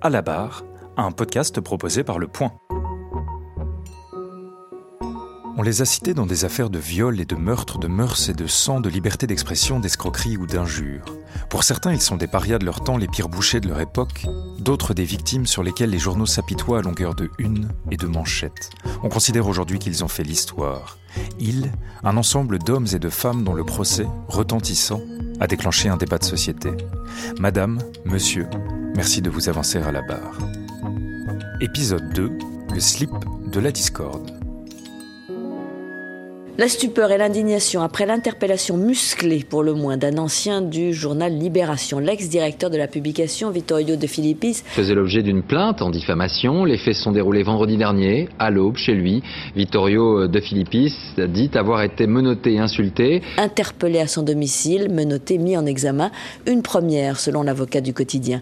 À la barre, un podcast proposé par Le Point. On les a cités dans des affaires de viol et de meurtre, de mœurs et de sang, de liberté d'expression, d'escroquerie ou d'injure. Pour certains, ils sont des parias de leur temps, les pires bouchers de leur époque, d'autres des victimes sur lesquelles les journaux s'apitoient à longueur de une et de manchettes. On considère aujourd'hui qu'ils ont fait l'histoire. Ils, un ensemble d'hommes et de femmes dont le procès, retentissant, a déclenché un débat de société. Madame, monsieur, merci de vous avancer à la barre. Épisode 2, le slip de la discorde. La stupeur et l'indignation après l'interpellation musclée, pour le moins, d'un ancien du journal Libération, l'ex-directeur de la publication Vittorio De Filippis. faisait l'objet d'une plainte en diffamation. Les faits se sont déroulés vendredi dernier, à l'aube, chez lui. Vittorio De Filippis dit avoir été menotté et insulté. Interpellé à son domicile, menotté, mis en examen. Une première, selon l'avocat du quotidien.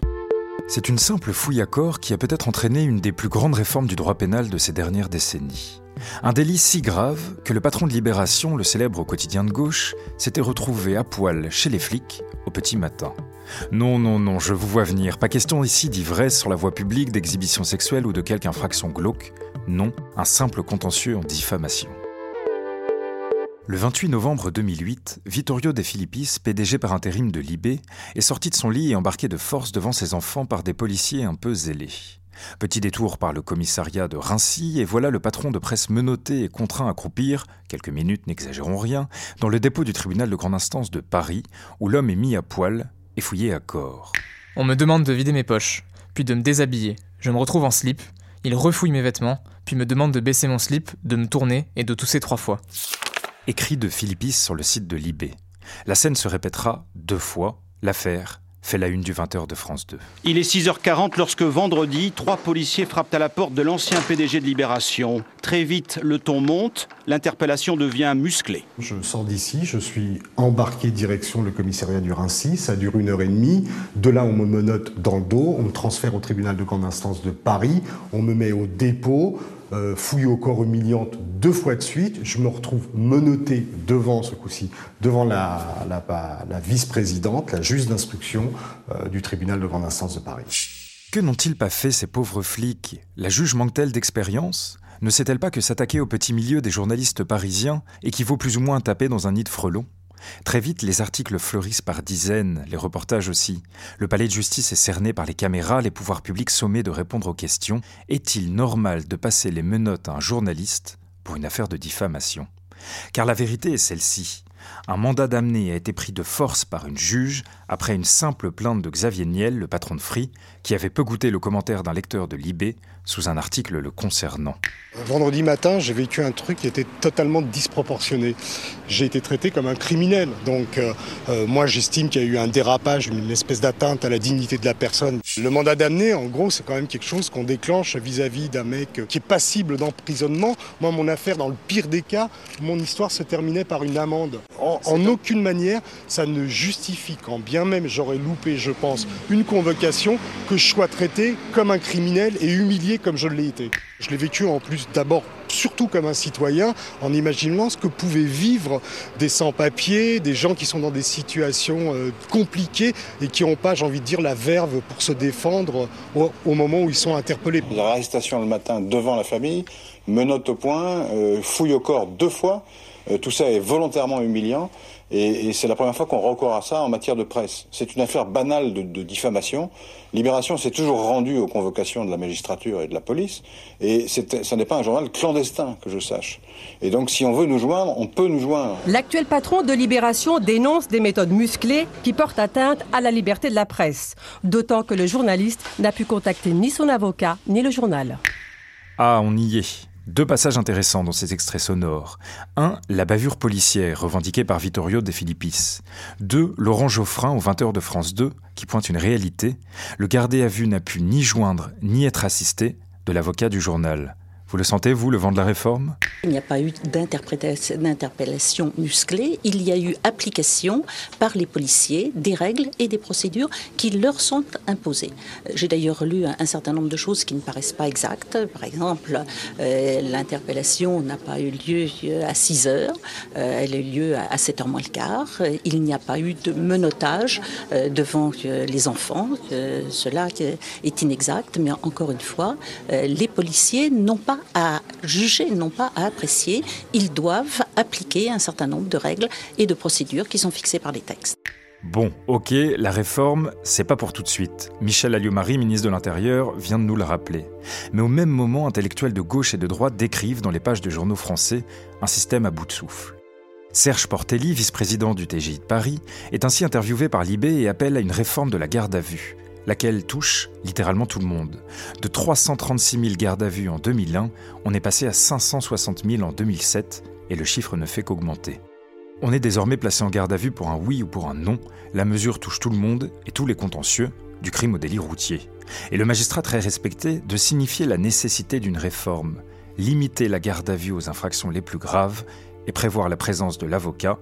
C'est une simple fouille à corps qui a peut-être entraîné une des plus grandes réformes du droit pénal de ces dernières décennies. Un délit si grave que le patron de Libération, le célèbre quotidien de gauche, s'était retrouvé à poil chez les flics au petit matin. Non, non, non, je vous vois venir. Pas question ici d'ivresse sur la voie publique, d'exhibition sexuelle ou de quelque infraction glauque. Non, un simple contentieux en diffamation. Le 28 novembre 2008, Vittorio De Filippis, PDG par intérim de Libé, est sorti de son lit et embarqué de force devant ses enfants par des policiers un peu zélés. Petit détour par le commissariat de Rincy, et voilà le patron de presse menotté et contraint à croupir, quelques minutes n'exagérons rien, dans le dépôt du tribunal de grande instance de Paris, où l'homme est mis à poil et fouillé à corps. On me demande de vider mes poches, puis de me déshabiller. Je me retrouve en slip, il refouille mes vêtements, puis me demande de baisser mon slip, de me tourner et de tousser trois fois écrit de Philippis sur le site de Libé. La scène se répétera deux fois. L'affaire fait la une du 20h de France 2. Il est 6h40 lorsque vendredi, trois policiers frappent à la porte de l'ancien PDG de Libération. Très vite, le ton monte, l'interpellation devient musclée. Je sors d'ici, je suis embarqué direction le commissariat du Rincy, ça dure une heure et demie. De là, on me menote dans le dos, on me transfère au tribunal de grande instance de Paris, on me met au dépôt. Euh, fouille au corps humiliante deux fois de suite. Je me retrouve menotté devant, ce coup-ci, devant la, vice-présidente, la juge d'instruction euh, du tribunal de grande instance de Paris. Que n'ont-ils pas fait ces pauvres flics? La juge manque-t-elle d'expérience? Ne sait-elle pas que s'attaquer au petit milieu des journalistes parisiens équivaut plus ou moins taper dans un nid de frelons? Très vite, les articles fleurissent par dizaines, les reportages aussi. Le palais de justice est cerné par les caméras, les pouvoirs publics sommés de répondre aux questions. Est-il normal de passer les menottes à un journaliste pour une affaire de diffamation? Car la vérité est celle-ci. Un mandat d'amener a été pris de force par une juge après une simple plainte de Xavier Niel, le patron de Free, qui avait peu goûté le commentaire d'un lecteur de Libé sous un article le concernant. Vendredi matin, j'ai vécu un truc qui était totalement disproportionné. J'ai été traité comme un criminel. Donc euh, euh, moi, j'estime qu'il y a eu un dérapage, une espèce d'atteinte à la dignité de la personne. Le mandat d'amener, en gros, c'est quand même quelque chose qu'on déclenche vis-à-vis d'un mec qui est passible d'emprisonnement. Moi, mon affaire, dans le pire des cas, mon histoire se terminait par une amende. En, en aucune manière, ça ne justifie, quand bien même j'aurais loupé, je pense, une convocation, que je sois traité comme un criminel et humilié comme je l'ai été. Je l'ai vécu en plus d'abord surtout comme un citoyen, en imaginant ce que pouvaient vivre des sans-papiers, des gens qui sont dans des situations euh, compliquées et qui n'ont pas, j'ai envie de dire, la verve pour se défendre au, moment où ils sont interpellés. L'arrestation le matin devant la famille, menotte au point, euh, fouille au corps deux fois, tout ça est volontairement humiliant. Et, c'est la première fois qu'on recourt à ça en matière de presse. C'est une affaire banale de, diffamation. Libération s'est toujours rendue aux convocations de la magistrature et de la police. Et ce n'est pas un journal clandestin, que je sache. Et donc, si on veut nous joindre, on peut nous joindre. L'actuel patron de Libération dénonce des méthodes musclées qui portent atteinte à la liberté de la presse. D'autant que le journaliste n'a pu contacter ni son avocat, ni le journal. Ah, on y est. Deux passages intéressants dans ces extraits sonores. Un, la bavure policière revendiquée par Vittorio De Filippis. Deux, Laurent Geoffrin au 20h de France 2 qui pointe une réalité. Le gardé à vue n'a pu ni joindre ni être assisté de l'avocat du journal. Vous le sentez, vous, le vent de la réforme? Il n'y a pas eu d'interpellation musclée, il y a eu application par les policiers des règles et des procédures qui leur sont imposées. J'ai d'ailleurs lu un certain nombre de choses qui ne paraissent pas exactes. Par exemple, euh, l'interpellation n'a pas eu lieu à 6 heures, euh, elle a eu lieu à 7 heures moins le quart. Il n'y a pas eu de menottage euh, devant les enfants. cela est inexact, mais encore une fois, les policiers n'ont pas à juger, non pas à apprécier. Ils doivent appliquer un certain nombre de règles et de procédures qui sont fixées par les textes. Bon, ok, la réforme, c'est pas pour tout de suite. Michel Alliot-Marie, ministre de l'Intérieur, vient de nous le rappeler. Mais au même moment, intellectuels de gauche et de droite décrivent dans les pages de journaux français un système à bout de souffle. Serge Portelli, vice-président du TGI de Paris, est ainsi interviewé par Libé et appelle à une réforme de la garde à vue laquelle touche littéralement tout le monde. De 336 000 gardes à vue en 2001, on est passé à 560 000 en 2007 et le chiffre ne fait qu'augmenter. On est désormais placé en garde à vue pour un oui ou pour un non. La mesure touche tout le monde et tous les contentieux, du crime au délit routier. Et le magistrat très respecté de signifier la nécessité d'une réforme, limiter la garde à vue aux infractions les plus graves et prévoir la présence de l'avocat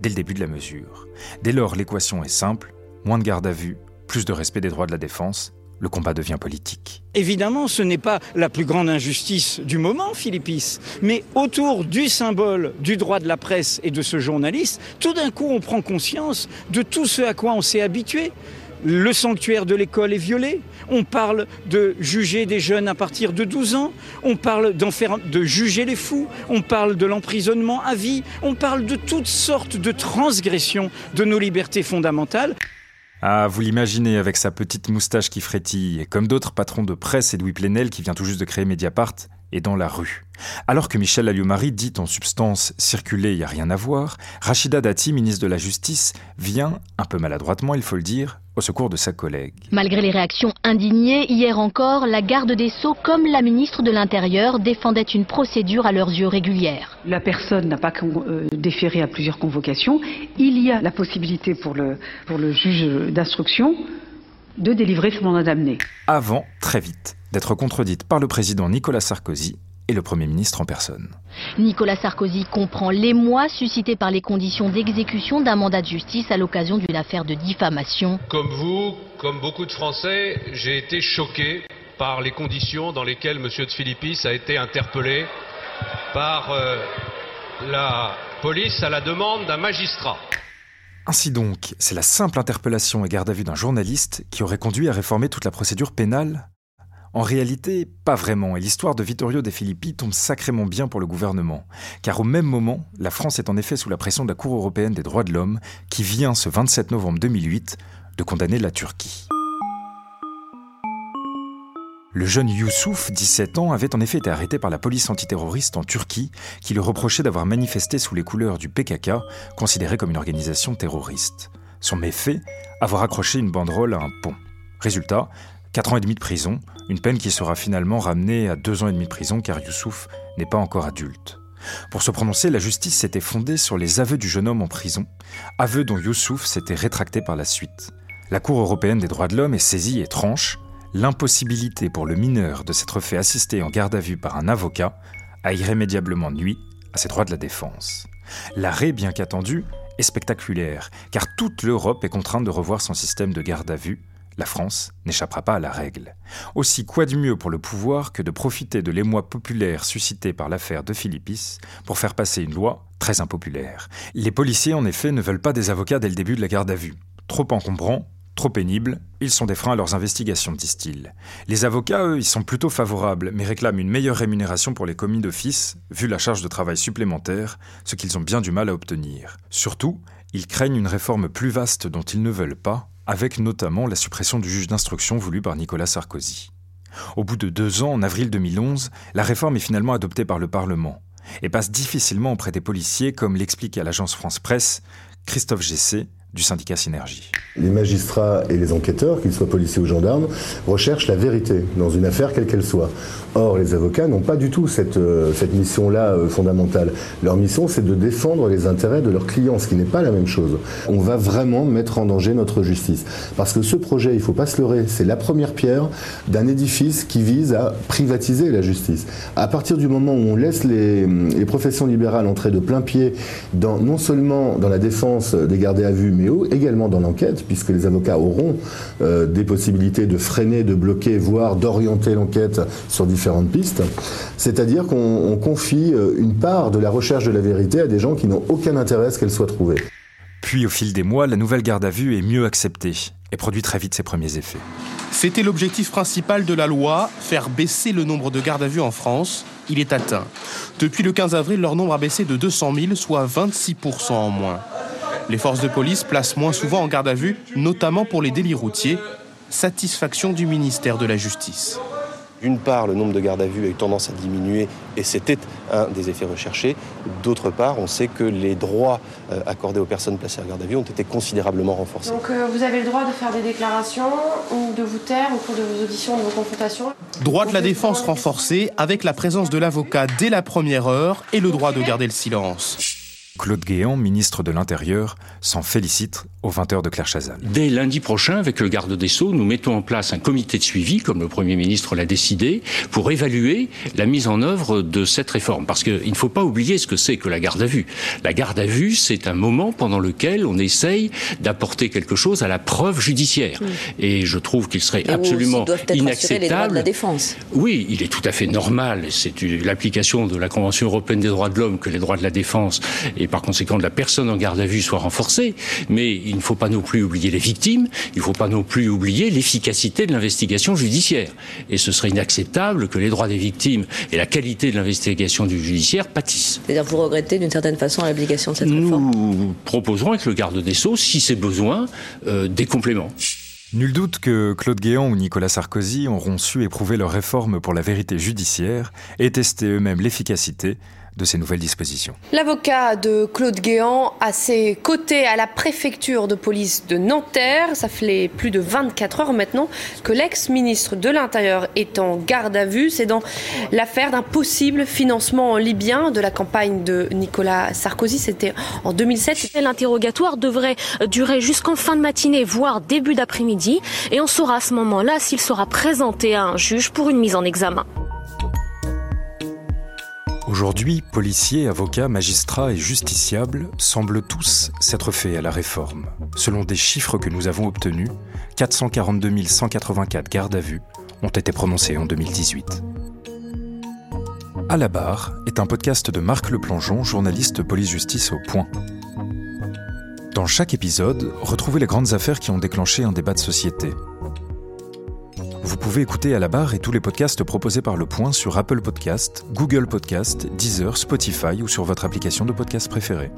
dès le début de la mesure. Dès lors, l'équation est simple, moins de garde à vue, plus de respect des droits de la défense, le combat devient politique. Évidemment, ce n'est pas la plus grande injustice du moment, Philippis, mais autour du symbole du droit de la presse et de ce journaliste, tout d'un coup, on prend conscience de tout ce à quoi on s'est habitué. Le sanctuaire de l'école est violé. On parle de juger des jeunes à partir de 12 ans. On parle de juger les fous. On parle de l'emprisonnement à vie. On parle de toutes sortes de transgressions de nos libertés fondamentales. Ah, vous l'imaginez avec sa petite moustache qui frétille, et comme d'autres patrons de presse, Edoui Plenel, qui vient tout juste de créer Mediapart, est dans la rue. Alors que Michel Alliot-Marie dit en substance circuler, il n'y a rien à voir, Rachida Dati, ministre de la Justice, vient, un peu maladroitement il faut le dire, au secours de sa collègue. Malgré les réactions indignées, hier encore, la garde des Sceaux comme la ministre de l'Intérieur défendaient une procédure à leurs yeux régulière. La personne n'a pas euh, déféré à plusieurs convocations. Il y a la possibilité pour le, pour le juge d'instruction de délivrer son mandat d'amener. Avant, très vite, d'être contredite par le président Nicolas Sarkozy et le Premier ministre en personne. Nicolas Sarkozy comprend l'émoi suscité par les conditions d'exécution d'un mandat de justice à l'occasion d'une affaire de diffamation. Comme vous, comme beaucoup de Français, j'ai été choqué par les conditions dans lesquelles M. de Philippis a été interpellé par euh, la police à la demande d'un magistrat. Ainsi donc, c'est la simple interpellation et garde à vue d'un journaliste qui aurait conduit à réformer toute la procédure pénale en réalité, pas vraiment, et l'histoire de Vittorio De Filippi tombe sacrément bien pour le gouvernement, car au même moment, la France est en effet sous la pression de la Cour européenne des droits de l'homme, qui vient ce 27 novembre 2008 de condamner la Turquie. Le jeune Youssouf, 17 ans, avait en effet été arrêté par la police antiterroriste en Turquie, qui le reprochait d'avoir manifesté sous les couleurs du PKK, considéré comme une organisation terroriste. Son méfait, avoir accroché une banderole à un pont. Résultat, 4 ans et demi de prison, une peine qui sera finalement ramenée à 2 ans et demi de prison car Youssouf n'est pas encore adulte. Pour se prononcer, la justice s'était fondée sur les aveux du jeune homme en prison, aveux dont Youssouf s'était rétracté par la suite. La Cour européenne des droits de l'homme est saisie et tranche l'impossibilité pour le mineur de s'être fait assister en garde à vue par un avocat a irrémédiablement nuit à ses droits de la défense. L'arrêt, bien qu'attendu, est spectaculaire, car toute l'Europe est contrainte de revoir son système de garde à vue, la France n'échappera pas à la règle. Aussi, quoi de mieux pour le pouvoir que de profiter de l'émoi populaire suscité par l'affaire de Philippis pour faire passer une loi très impopulaire? Les policiers, en effet, ne veulent pas des avocats dès le début de la garde à vue. Trop encombrants, trop pénibles, ils sont des freins à leurs investigations, disent-ils. Les avocats, eux, ils sont plutôt favorables, mais réclament une meilleure rémunération pour les commis d'office, vu la charge de travail supplémentaire, ce qu'ils ont bien du mal à obtenir. Surtout, ils craignent une réforme plus vaste dont ils ne veulent pas, avec notamment la suppression du juge d'instruction voulu par Nicolas Sarkozy. Au bout de deux ans, en avril 2011, la réforme est finalement adoptée par le Parlement et passe difficilement auprès des policiers, comme l'explique à l'agence France Presse Christophe Gessé, du syndicat Synergie. Les magistrats et les enquêteurs, qu'ils soient policiers ou gendarmes, recherchent la vérité dans une affaire quelle qu'elle soit. Or, les avocats n'ont pas du tout cette, euh, cette mission-là euh, fondamentale. Leur mission, c'est de défendre les intérêts de leurs clients, ce qui n'est pas la même chose. On va vraiment mettre en danger notre justice. Parce que ce projet, il ne faut pas se leurrer, c'est la première pierre d'un édifice qui vise à privatiser la justice. À partir du moment où on laisse les, professions libérales entrer de plein pied dans, non seulement dans la défense des gardés à vue, mais également dans l'enquête, puisque les avocats auront euh, des possibilités de freiner, de bloquer, voire d'orienter l'enquête sur différentes pistes. C'est-à-dire qu'on confie euh, une part de la recherche de la vérité à des gens qui n'ont aucun intérêt à ce qu'elle soit trouvée. Puis au fil des mois, la nouvelle garde à vue est mieux acceptée et produit très vite ses premiers effets. C'était l'objectif principal de la loi, faire baisser le nombre de gardes à vue en France. Il est atteint. Depuis le 15 avril, leur nombre a baissé de 200 000, soit 26% en moins. Les forces de police placent moins souvent en garde à vue, notamment pour les délits routiers. Satisfaction du ministère de la Justice. D'une part, le nombre de gardes à vue a eu tendance à diminuer et c'était un des effets recherchés. D'autre part, on sait que les droits euh, accordés aux personnes placées en garde à vue ont été considérablement renforcés. Donc euh, vous avez le droit de faire des déclarations ou de vous taire au cours de vos auditions, de vos confrontations Droit de la défense renforcé avec la présence de l'avocat dès la première heure et le droit de garder le silence. Claude Guéant, ministre de l'Intérieur, s'en félicite aux 20h de Claire Chazal. Dès lundi prochain, avec le garde des Sceaux, nous mettons en place un comité de suivi, comme le Premier ministre l'a décidé, pour évaluer la mise en œuvre de cette réforme. Parce qu'il ne faut pas oublier ce que c'est que la garde à vue. La garde à vue, c'est un moment pendant lequel on essaye d'apporter quelque chose à la preuve judiciaire. Et je trouve qu'il serait Et absolument Les droits inacceptable. de la défense. Oui, il est tout à fait normal, c'est l'application de la Convention européenne des droits de l'homme que les droits de la défense et par conséquent de la personne en garde à vue soient renforcés, mais il ne faut pas non plus oublier les victimes, il ne faut pas non plus oublier l'efficacité de l'investigation judiciaire. Et ce serait inacceptable que les droits des victimes et la qualité de l'investigation du judiciaire pâtissent. C'est-à-dire vous regrettez d'une certaine façon l'application de cette réforme? Nous proposerons avec le garde des Sceaux, si c'est besoin, euh, des compléments. Nul doute que Claude Guéant ou Nicolas Sarkozy auront su éprouver leur réforme pour la vérité judiciaire et tester eux-mêmes l'efficacité de ces nouvelles dispositions. L'avocat de Claude Guéant à ses côtés à la préfecture de police de Nanterre. Ça fait plus de 24 heures maintenant que l'ex-ministre de l'Intérieur est en garde à vue. C'est dans l'affaire d'un possible financement libyen de la campagne de Nicolas Sarkozy. C'était en 2007. L'interrogatoire devrait durer jusqu'en fin de matinée, voire début d'après-midi. Et on saura à ce moment-là s'il sera présenté à un juge pour une mise en examen. Aujourd'hui, policiers, avocats, magistrats et justiciables semblent tous s'être faits à la réforme. Selon des chiffres que nous avons obtenus, 442 184 gardes à vue ont été prononcés en 2018. À la barre est un podcast de Marc Leplongeon, journaliste police-justice au Point. Dans chaque épisode, retrouvez les grandes affaires qui ont déclenché un débat de société. Vous pouvez écouter à la barre et tous les podcasts proposés par Le Point sur Apple Podcast, Google Podcast, Deezer, Spotify ou sur votre application de podcast préférée.